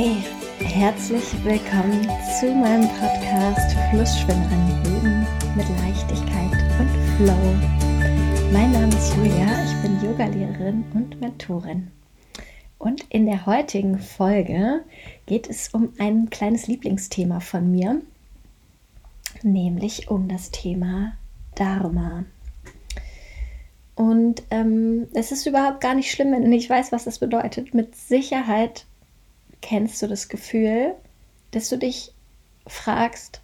Hey, herzlich willkommen zu meinem Podcast Flussschwimmerin Leben mit Leichtigkeit und Flow. Mein Name ist Julia, ich bin Yogalehrerin und Mentorin. Und in der heutigen Folge geht es um ein kleines Lieblingsthema von mir, nämlich um das Thema Dharma. Und ähm, es ist überhaupt gar nicht schlimm, wenn du nicht weißt, was das bedeutet. Mit Sicherheit kennst du das Gefühl, dass du dich fragst,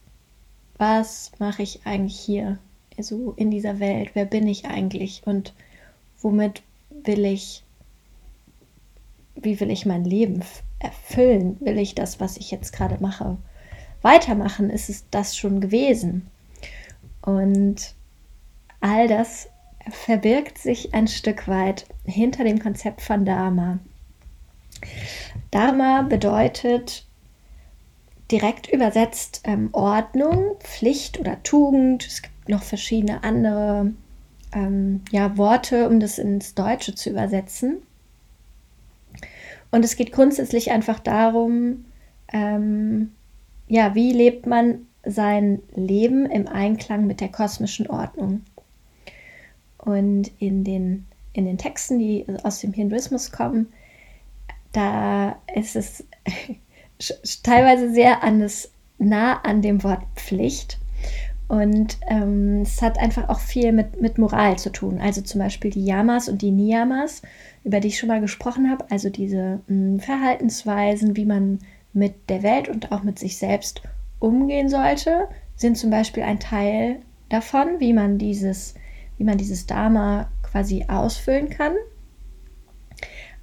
was mache ich eigentlich hier, so in dieser Welt? Wer bin ich eigentlich und womit will ich, wie will ich mein Leben erfüllen? Will ich das, was ich jetzt gerade mache, weitermachen? Ist es das schon gewesen? Und all das verbirgt sich ein Stück weit hinter dem Konzept von Dharma. Dharma bedeutet direkt übersetzt ähm, Ordnung, Pflicht oder Tugend. Es gibt noch verschiedene andere ähm, ja, Worte, um das ins Deutsche zu übersetzen. Und es geht grundsätzlich einfach darum, ähm, ja, wie lebt man sein Leben im Einklang mit der kosmischen Ordnung. Und in den, in den Texten, die aus dem Hinduismus kommen, da ist es teilweise sehr an das, nah an dem Wort Pflicht. Und ähm, es hat einfach auch viel mit, mit Moral zu tun. Also zum Beispiel die Yamas und die Niyamas, über die ich schon mal gesprochen habe. Also diese mh, Verhaltensweisen, wie man mit der Welt und auch mit sich selbst umgehen sollte, sind zum Beispiel ein Teil davon, wie man dieses, wie man dieses Dharma quasi ausfüllen kann.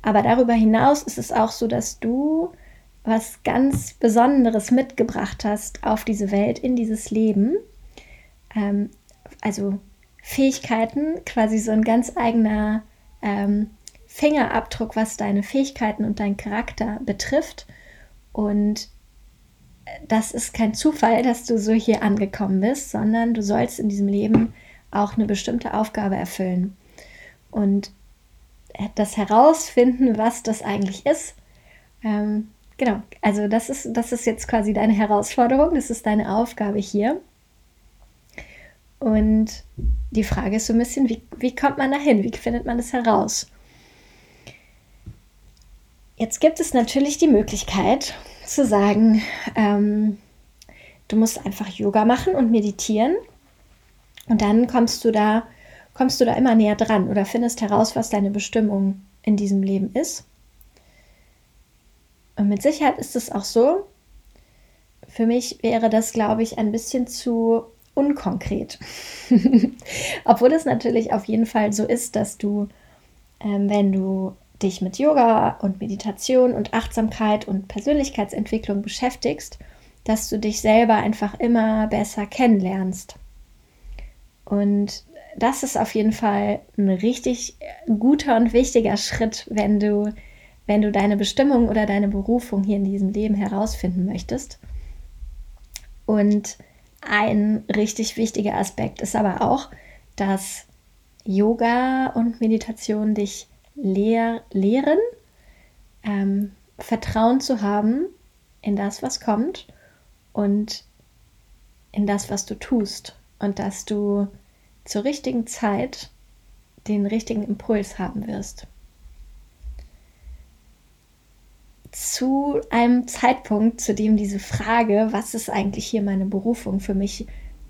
Aber darüber hinaus ist es auch so, dass du was ganz Besonderes mitgebracht hast auf diese Welt, in dieses Leben. Ähm, also Fähigkeiten, quasi so ein ganz eigener ähm, Fingerabdruck, was deine Fähigkeiten und deinen Charakter betrifft. Und das ist kein Zufall, dass du so hier angekommen bist, sondern du sollst in diesem Leben auch eine bestimmte Aufgabe erfüllen. Und das herausfinden, was das eigentlich ist. Ähm, genau, also das ist, das ist jetzt quasi deine Herausforderung, das ist deine Aufgabe hier. Und die Frage ist so ein bisschen, wie, wie kommt man dahin? Wie findet man das heraus? Jetzt gibt es natürlich die Möglichkeit zu sagen, ähm, du musst einfach Yoga machen und meditieren und dann kommst du da kommst du da immer näher dran oder findest heraus, was deine Bestimmung in diesem Leben ist. Und mit Sicherheit ist es auch so. Für mich wäre das, glaube ich, ein bisschen zu unkonkret. Obwohl es natürlich auf jeden Fall so ist, dass du, ähm, wenn du dich mit Yoga und Meditation und Achtsamkeit und Persönlichkeitsentwicklung beschäftigst, dass du dich selber einfach immer besser kennenlernst. Und das ist auf jeden Fall ein richtig guter und wichtiger Schritt, wenn du, wenn du deine Bestimmung oder deine Berufung hier in diesem Leben herausfinden möchtest. Und ein richtig wichtiger Aspekt ist aber auch, dass Yoga und Meditation dich lehr lehren, ähm, Vertrauen zu haben in das, was kommt und in das, was du tust. Und dass du zur richtigen Zeit den richtigen Impuls haben wirst. Zu einem Zeitpunkt, zu dem diese Frage, was ist eigentlich hier meine Berufung, für mich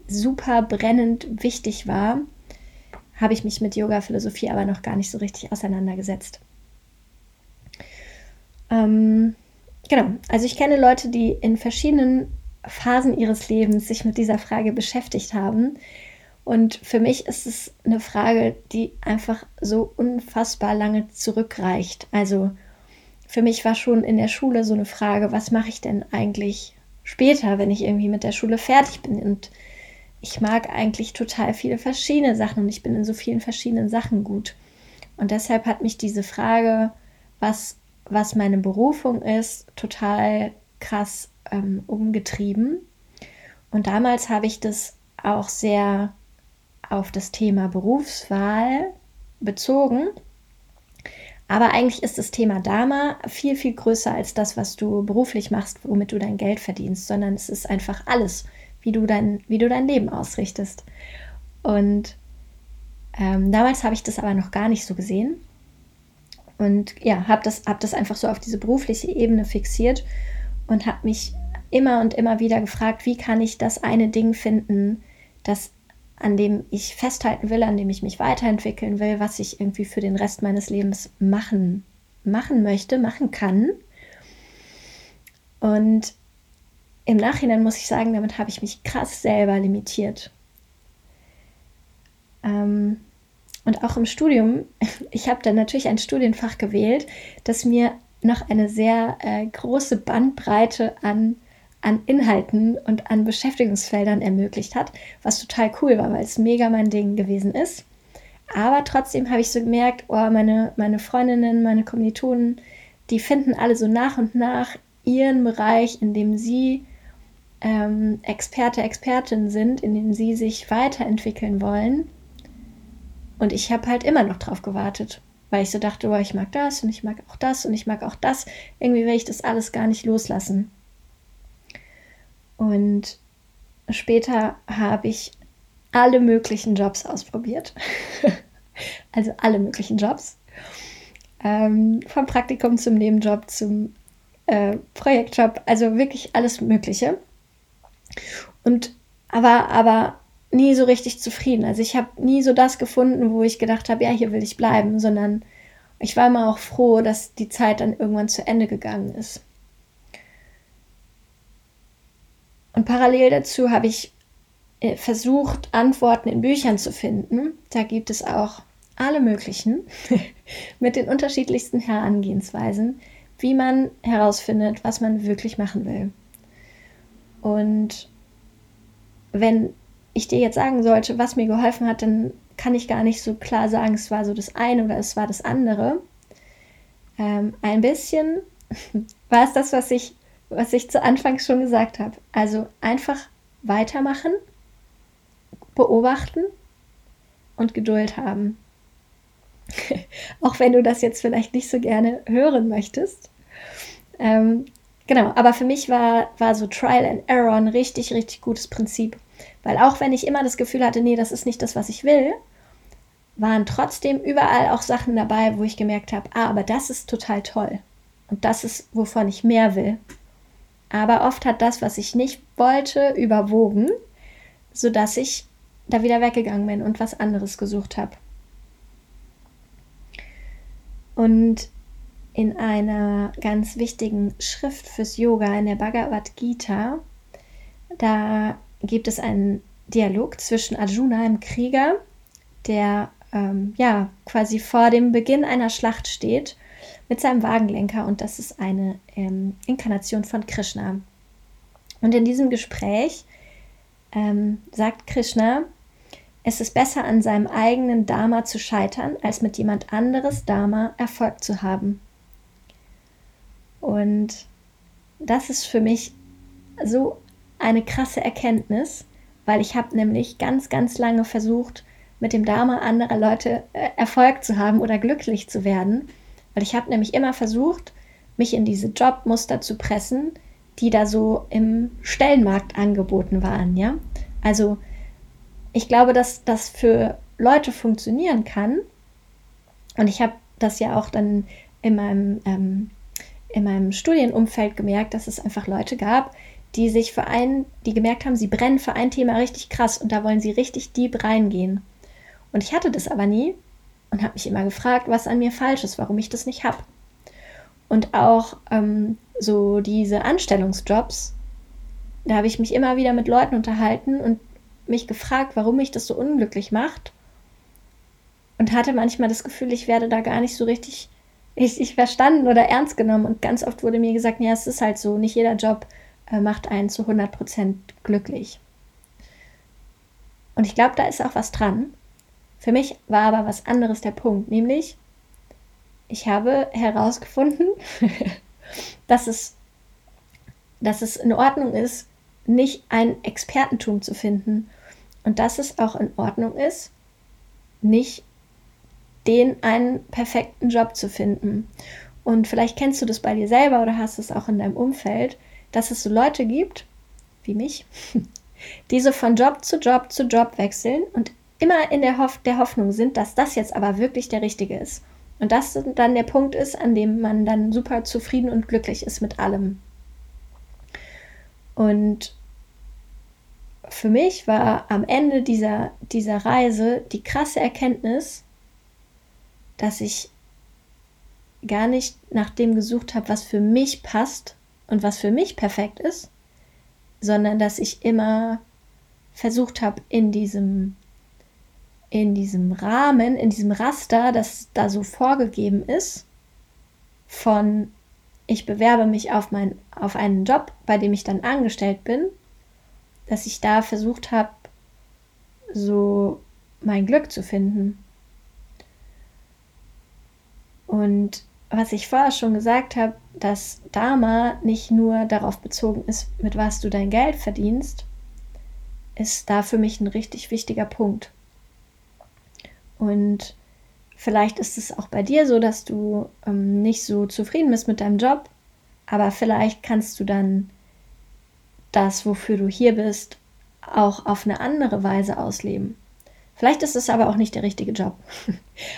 super brennend wichtig war, habe ich mich mit Yoga-Philosophie aber noch gar nicht so richtig auseinandergesetzt. Ähm, genau, also ich kenne Leute, die in verschiedenen Phasen ihres Lebens sich mit dieser Frage beschäftigt haben und für mich ist es eine Frage, die einfach so unfassbar lange zurückreicht. Also für mich war schon in der Schule so eine Frage, was mache ich denn eigentlich später, wenn ich irgendwie mit der Schule fertig bin? Und ich mag eigentlich total viele verschiedene Sachen und ich bin in so vielen verschiedenen Sachen gut. Und deshalb hat mich diese Frage, was, was meine Berufung ist, total krass ähm, umgetrieben. Und damals habe ich das auch sehr auf das Thema Berufswahl bezogen. aber eigentlich ist das Thema Dharma viel, viel größer als das, was du beruflich machst, womit du dein Geld verdienst, sondern es ist einfach alles, wie du dein, wie du dein Leben ausrichtest. Und ähm, damals habe ich das aber noch gar nicht so gesehen. Und ja, habe das, hab das einfach so auf diese berufliche Ebene fixiert und habe mich immer und immer wieder gefragt, wie kann ich das eine Ding finden, das an dem ich festhalten will, an dem ich mich weiterentwickeln will, was ich irgendwie für den Rest meines Lebens machen, machen möchte, machen kann. Und im Nachhinein muss ich sagen, damit habe ich mich krass selber limitiert. Ähm, und auch im Studium, ich habe dann natürlich ein Studienfach gewählt, das mir noch eine sehr äh, große Bandbreite an an Inhalten und an Beschäftigungsfeldern ermöglicht hat, was total cool war, weil es mega mein Ding gewesen ist. Aber trotzdem habe ich so gemerkt, oh, meine, meine Freundinnen, meine Kommilitonen, die finden alle so nach und nach ihren Bereich, in dem sie ähm, Experte, Expertin sind, in dem sie sich weiterentwickeln wollen. Und ich habe halt immer noch drauf gewartet, weil ich so dachte, oh, ich mag das und ich mag auch das und ich mag auch das. Irgendwie will ich das alles gar nicht loslassen. Und später habe ich alle möglichen Jobs ausprobiert. also alle möglichen Jobs. Ähm, vom Praktikum zum Nebenjob, zum äh, Projektjob, also wirklich alles Mögliche. Und aber, aber nie so richtig zufrieden. Also ich habe nie so das gefunden, wo ich gedacht habe, ja, hier will ich bleiben, sondern ich war immer auch froh, dass die Zeit dann irgendwann zu Ende gegangen ist. Und parallel dazu habe ich äh, versucht, Antworten in Büchern zu finden. Da gibt es auch alle möglichen mit den unterschiedlichsten Herangehensweisen, wie man herausfindet, was man wirklich machen will. Und wenn ich dir jetzt sagen sollte, was mir geholfen hat, dann kann ich gar nicht so klar sagen, es war so das eine oder es war das andere. Ähm, ein bisschen war es das, was ich was ich zu Anfang schon gesagt habe. Also einfach weitermachen, beobachten und Geduld haben. Auch wenn du das jetzt vielleicht nicht so gerne hören möchtest. Ähm, genau, aber für mich war, war so Trial and Error ein richtig, richtig gutes Prinzip. Weil auch wenn ich immer das Gefühl hatte, nee, das ist nicht das, was ich will, waren trotzdem überall auch Sachen dabei, wo ich gemerkt habe, ah, aber das ist total toll. Und das ist, wovon ich mehr will. Aber oft hat das, was ich nicht wollte, überwogen, sodass ich da wieder weggegangen bin und was anderes gesucht habe. Und in einer ganz wichtigen Schrift fürs Yoga, in der Bhagavad Gita, da gibt es einen Dialog zwischen Arjuna, einem Krieger, der ähm, ja quasi vor dem Beginn einer Schlacht steht mit seinem Wagenlenker und das ist eine ähm, Inkarnation von Krishna. Und in diesem Gespräch ähm, sagt Krishna, es ist besser an seinem eigenen Dharma zu scheitern, als mit jemand anderes Dharma Erfolg zu haben. Und das ist für mich so eine krasse Erkenntnis, weil ich habe nämlich ganz, ganz lange versucht, mit dem Dharma anderer Leute äh, Erfolg zu haben oder glücklich zu werden. Weil ich habe nämlich immer versucht, mich in diese Jobmuster zu pressen, die da so im Stellenmarkt angeboten waren, ja. Also ich glaube, dass das für Leute funktionieren kann. Und ich habe das ja auch dann in meinem, ähm, in meinem Studienumfeld gemerkt, dass es einfach Leute gab, die sich für ein, die gemerkt haben, sie brennen für ein Thema richtig krass und da wollen sie richtig deep reingehen. Und ich hatte das aber nie, und habe mich immer gefragt, was an mir falsch ist, warum ich das nicht habe. Und auch ähm, so diese Anstellungsjobs, da habe ich mich immer wieder mit Leuten unterhalten und mich gefragt, warum mich das so unglücklich macht. Und hatte manchmal das Gefühl, ich werde da gar nicht so richtig, richtig verstanden oder ernst genommen. Und ganz oft wurde mir gesagt, ja, es ist halt so, nicht jeder Job äh, macht einen zu 100% glücklich. Und ich glaube, da ist auch was dran. Für mich war aber was anderes der Punkt, nämlich ich habe herausgefunden, dass es, dass es in Ordnung ist, nicht ein Expertentum zu finden und dass es auch in Ordnung ist, nicht den einen perfekten Job zu finden. Und vielleicht kennst du das bei dir selber oder hast es auch in deinem Umfeld, dass es so Leute gibt, wie mich, die so von Job zu Job zu Job wechseln und immer in der, Hoff der Hoffnung sind, dass das jetzt aber wirklich der richtige ist. Und das dann der Punkt ist, an dem man dann super zufrieden und glücklich ist mit allem. Und für mich war am Ende dieser, dieser Reise die krasse Erkenntnis, dass ich gar nicht nach dem gesucht habe, was für mich passt und was für mich perfekt ist, sondern dass ich immer versucht habe, in diesem, in diesem Rahmen, in diesem Raster, das da so vorgegeben ist, von ich bewerbe mich auf, mein, auf einen Job, bei dem ich dann angestellt bin, dass ich da versucht habe, so mein Glück zu finden. Und was ich vorher schon gesagt habe, dass Dharma nicht nur darauf bezogen ist, mit was du dein Geld verdienst, ist da für mich ein richtig wichtiger Punkt. Und vielleicht ist es auch bei dir so, dass du ähm, nicht so zufrieden bist mit deinem Job, aber vielleicht kannst du dann das, wofür du hier bist, auch auf eine andere Weise ausleben. Vielleicht ist es aber auch nicht der richtige Job.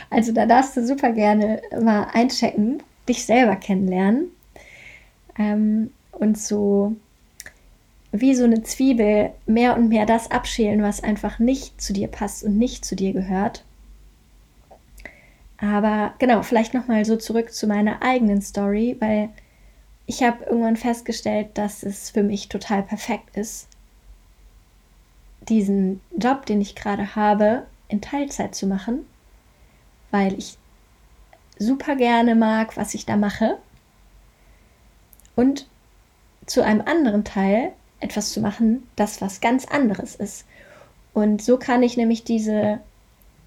Also da darfst du super gerne mal einchecken, dich selber kennenlernen ähm, und so wie so eine Zwiebel mehr und mehr das abschälen, was einfach nicht zu dir passt und nicht zu dir gehört. Aber genau, vielleicht nochmal so zurück zu meiner eigenen Story, weil ich habe irgendwann festgestellt, dass es für mich total perfekt ist, diesen Job, den ich gerade habe, in Teilzeit zu machen, weil ich super gerne mag, was ich da mache. Und zu einem anderen Teil etwas zu machen, das was ganz anderes ist. Und so kann ich nämlich diese,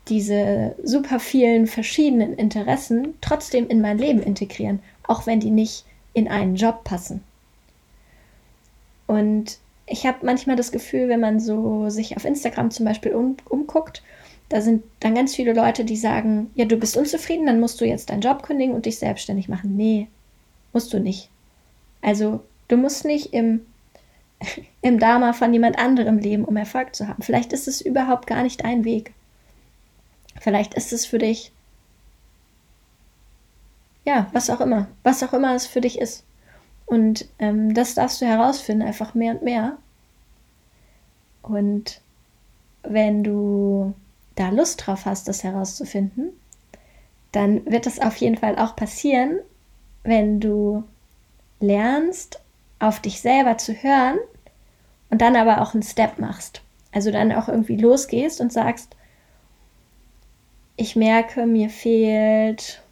diese super vielen verschiedenen Interessen trotzdem in mein Leben integrieren, auch wenn die nicht in einen Job passen. Und ich habe manchmal das Gefühl, wenn man so sich auf Instagram zum Beispiel um, umguckt, da sind dann ganz viele Leute, die sagen, ja, du bist unzufrieden, dann musst du jetzt deinen Job kündigen und dich selbstständig machen. Nee, musst du nicht. Also du musst nicht im, im Dharma von jemand anderem leben, um Erfolg zu haben. Vielleicht ist es überhaupt gar nicht dein Weg. Vielleicht ist es für dich ja, was auch immer, was auch immer es für dich ist. Und ähm, das darfst du herausfinden, einfach mehr und mehr. Und wenn du da Lust drauf hast, das herauszufinden, dann wird das auf jeden Fall auch passieren, wenn du lernst, auf dich selber zu hören und dann aber auch einen Step machst. Also dann auch irgendwie losgehst und sagst, ich merke, mir fehlt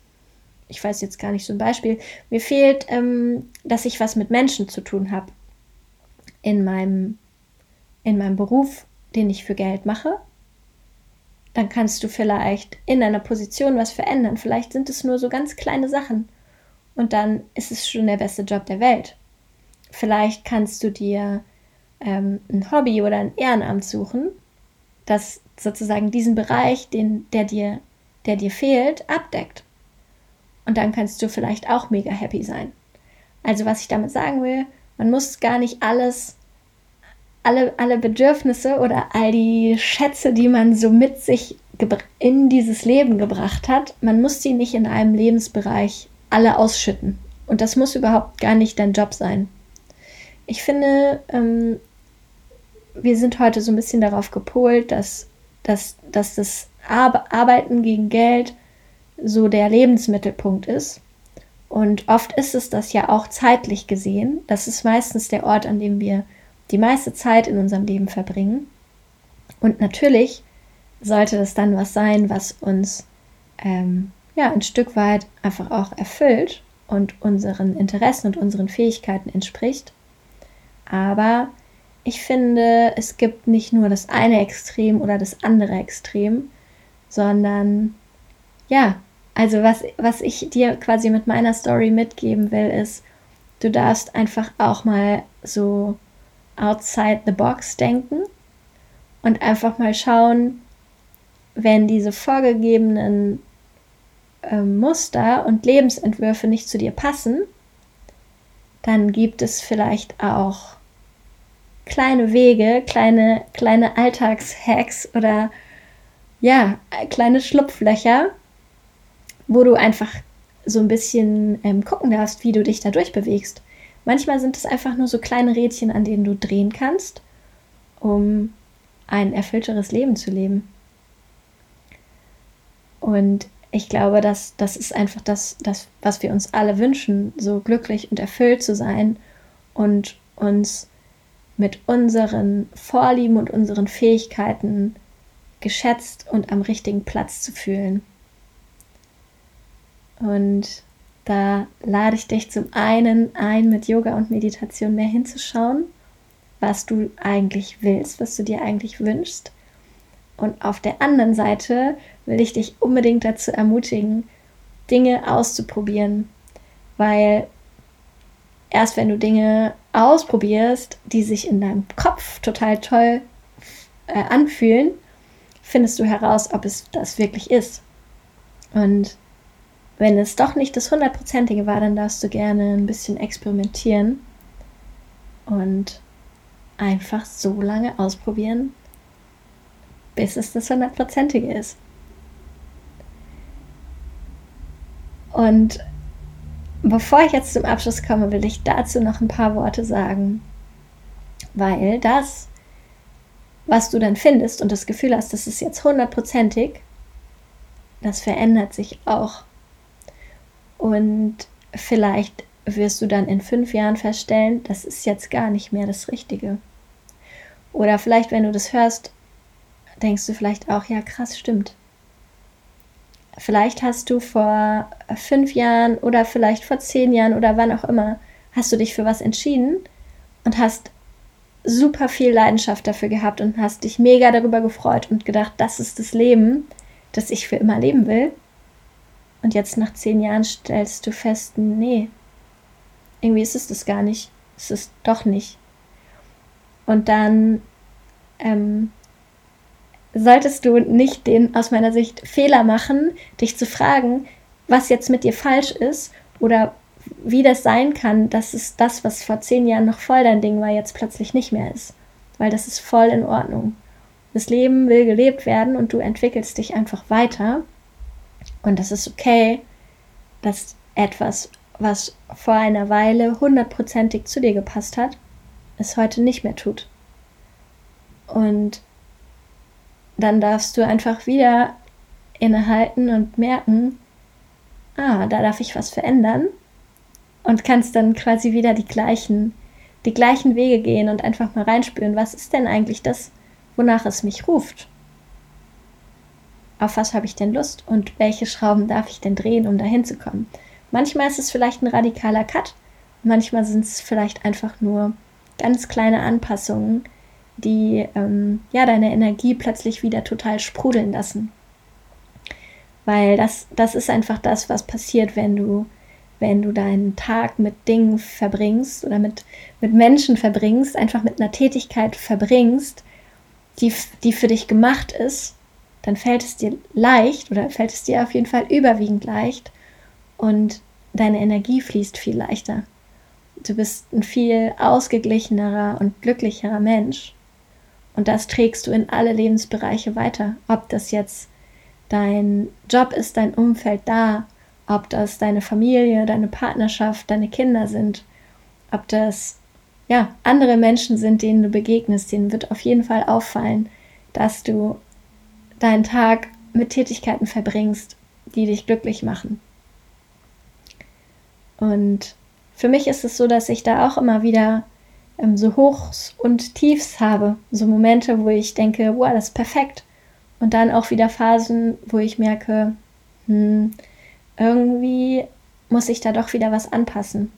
ich weiß jetzt gar nicht so ein Beispiel, mir fehlt, ähm, dass ich was mit Menschen zu tun habe in meinem, in meinem Beruf, den ich für Geld mache. Dann kannst du vielleicht in deiner Position was verändern. Vielleicht sind es nur so ganz kleine Sachen. Und dann ist es schon der beste Job der Welt. Vielleicht kannst du dir ähm, ein Hobby oder ein Ehrenamt suchen, das sozusagen diesen Bereich, den, der, dir, der dir fehlt, abdeckt. Und dann kannst du vielleicht auch mega happy sein. Also was ich damit sagen will, man muss gar nicht alles, alle, alle Bedürfnisse oder all die Schätze, die man so mit sich in dieses Leben gebracht hat, man muss die nicht in einem Lebensbereich alle ausschütten. Und das muss überhaupt gar nicht dein Job sein. Ich finde, ähm, wir sind heute so ein bisschen darauf gepolt, dass, dass, dass das Arbeiten gegen Geld so der Lebensmittelpunkt ist. Und oft ist es das ja auch zeitlich gesehen. Das ist meistens der Ort, an dem wir die meiste Zeit in unserem Leben verbringen. Und natürlich sollte das dann was sein, was uns ähm, ja ein Stück weit einfach auch erfüllt und unseren Interessen und unseren Fähigkeiten entspricht. Aber ich finde, es gibt nicht nur das eine Extrem oder das andere Extrem, sondern ja, also was, was ich dir quasi mit meiner Story mitgeben will, ist, du darfst einfach auch mal so outside the box denken und einfach mal schauen, wenn diese vorgegebenen äh, Muster und Lebensentwürfe nicht zu dir passen, dann gibt es vielleicht auch kleine Wege, kleine, kleine Alltagshacks oder ja, kleine Schlupflöcher, wo du einfach so ein bisschen ähm, gucken darfst, wie du dich da durchbewegst. Manchmal sind es einfach nur so kleine Rädchen, an denen du drehen kannst, um ein erfüllteres Leben zu leben. Und ich glaube, dass das ist einfach das, das, was wir uns alle wünschen, so glücklich und erfüllt zu sein und uns mit unseren Vorlieben und unseren Fähigkeiten geschätzt und am richtigen Platz zu fühlen. Und da lade ich dich zum einen ein, mit Yoga und Meditation mehr hinzuschauen, was du eigentlich willst, was du dir eigentlich wünschst. Und auf der anderen Seite will ich dich unbedingt dazu ermutigen, Dinge auszuprobieren, weil erst wenn du Dinge ausprobierst, die sich in deinem Kopf total toll äh, anfühlen, findest du heraus, ob es das wirklich ist. Und wenn es doch nicht das hundertprozentige war, dann darfst du gerne ein bisschen experimentieren und einfach so lange ausprobieren, bis es das hundertprozentige ist. Und bevor ich jetzt zum Abschluss komme, will ich dazu noch ein paar Worte sagen, weil das, was du dann findest und das Gefühl hast, das ist jetzt hundertprozentig, das verändert sich auch. Und vielleicht wirst du dann in fünf Jahren feststellen, das ist jetzt gar nicht mehr das Richtige. Oder vielleicht, wenn du das hörst, denkst du vielleicht auch, ja krass, stimmt. Vielleicht hast du vor fünf Jahren oder vielleicht vor zehn Jahren oder wann auch immer, hast du dich für was entschieden und hast super viel Leidenschaft dafür gehabt und hast dich mega darüber gefreut und gedacht, das ist das Leben, das ich für immer leben will. Und jetzt nach zehn Jahren stellst du fest, nee, irgendwie ist es das gar nicht. Es ist doch nicht. Und dann ähm, solltest du nicht den aus meiner Sicht Fehler machen, dich zu fragen, was jetzt mit dir falsch ist oder wie das sein kann, dass es das, was vor zehn Jahren noch voll dein Ding war, jetzt plötzlich nicht mehr ist. Weil das ist voll in Ordnung. Das Leben will gelebt werden und du entwickelst dich einfach weiter. Und das ist okay, dass etwas, was vor einer Weile hundertprozentig zu dir gepasst hat, es heute nicht mehr tut. Und dann darfst du einfach wieder innehalten und merken, ah, da darf ich was verändern und kannst dann quasi wieder die gleichen, die gleichen Wege gehen und einfach mal reinspüren, was ist denn eigentlich das, wonach es mich ruft? Auf was habe ich denn Lust und welche Schrauben darf ich denn drehen, um dahin zu kommen? Manchmal ist es vielleicht ein radikaler Cut, manchmal sind es vielleicht einfach nur ganz kleine Anpassungen, die ähm, ja deine Energie plötzlich wieder total sprudeln lassen. Weil das, das ist einfach das, was passiert, wenn du, wenn du deinen Tag mit Dingen verbringst oder mit, mit Menschen verbringst, einfach mit einer Tätigkeit verbringst, die, die für dich gemacht ist, dann fällt es dir leicht oder fällt es dir auf jeden Fall überwiegend leicht und deine Energie fließt viel leichter. Du bist ein viel ausgeglichenerer und glücklicherer Mensch. Und das trägst du in alle Lebensbereiche weiter. Ob das jetzt dein Job ist, dein Umfeld da, ob das deine Familie, deine Partnerschaft, deine Kinder sind, ob das ja andere Menschen sind, denen du begegnest, denen wird auf jeden Fall auffallen, dass du deinen Tag mit Tätigkeiten verbringst, die dich glücklich machen. Und für mich ist es so, dass ich da auch immer wieder ähm, so Hochs und Tiefs habe. So Momente, wo ich denke, wow, das ist perfekt. Und dann auch wieder Phasen, wo ich merke, hm, irgendwie muss ich da doch wieder was anpassen.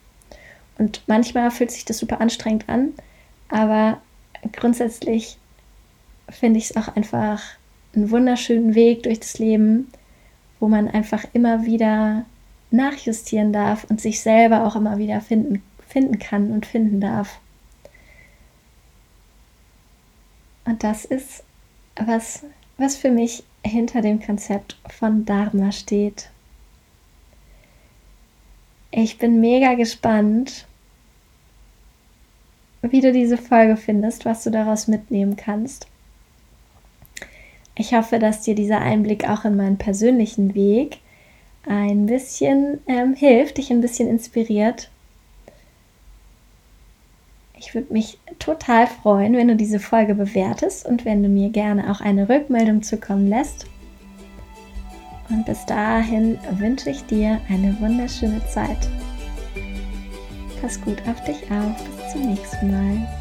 Und manchmal fühlt sich das super anstrengend an, aber grundsätzlich finde ich es auch einfach einen wunderschönen Weg durch das Leben, wo man einfach immer wieder nachjustieren darf und sich selber auch immer wieder finden, finden kann und finden darf. Und das ist, was, was für mich hinter dem Konzept von Dharma steht. Ich bin mega gespannt, wie du diese Folge findest, was du daraus mitnehmen kannst. Ich hoffe, dass dir dieser Einblick auch in meinen persönlichen Weg ein bisschen ähm, hilft, dich ein bisschen inspiriert. Ich würde mich total freuen, wenn du diese Folge bewertest und wenn du mir gerne auch eine Rückmeldung zukommen lässt. Und bis dahin wünsche ich dir eine wunderschöne Zeit. Pass gut auf dich auf. Bis zum nächsten Mal.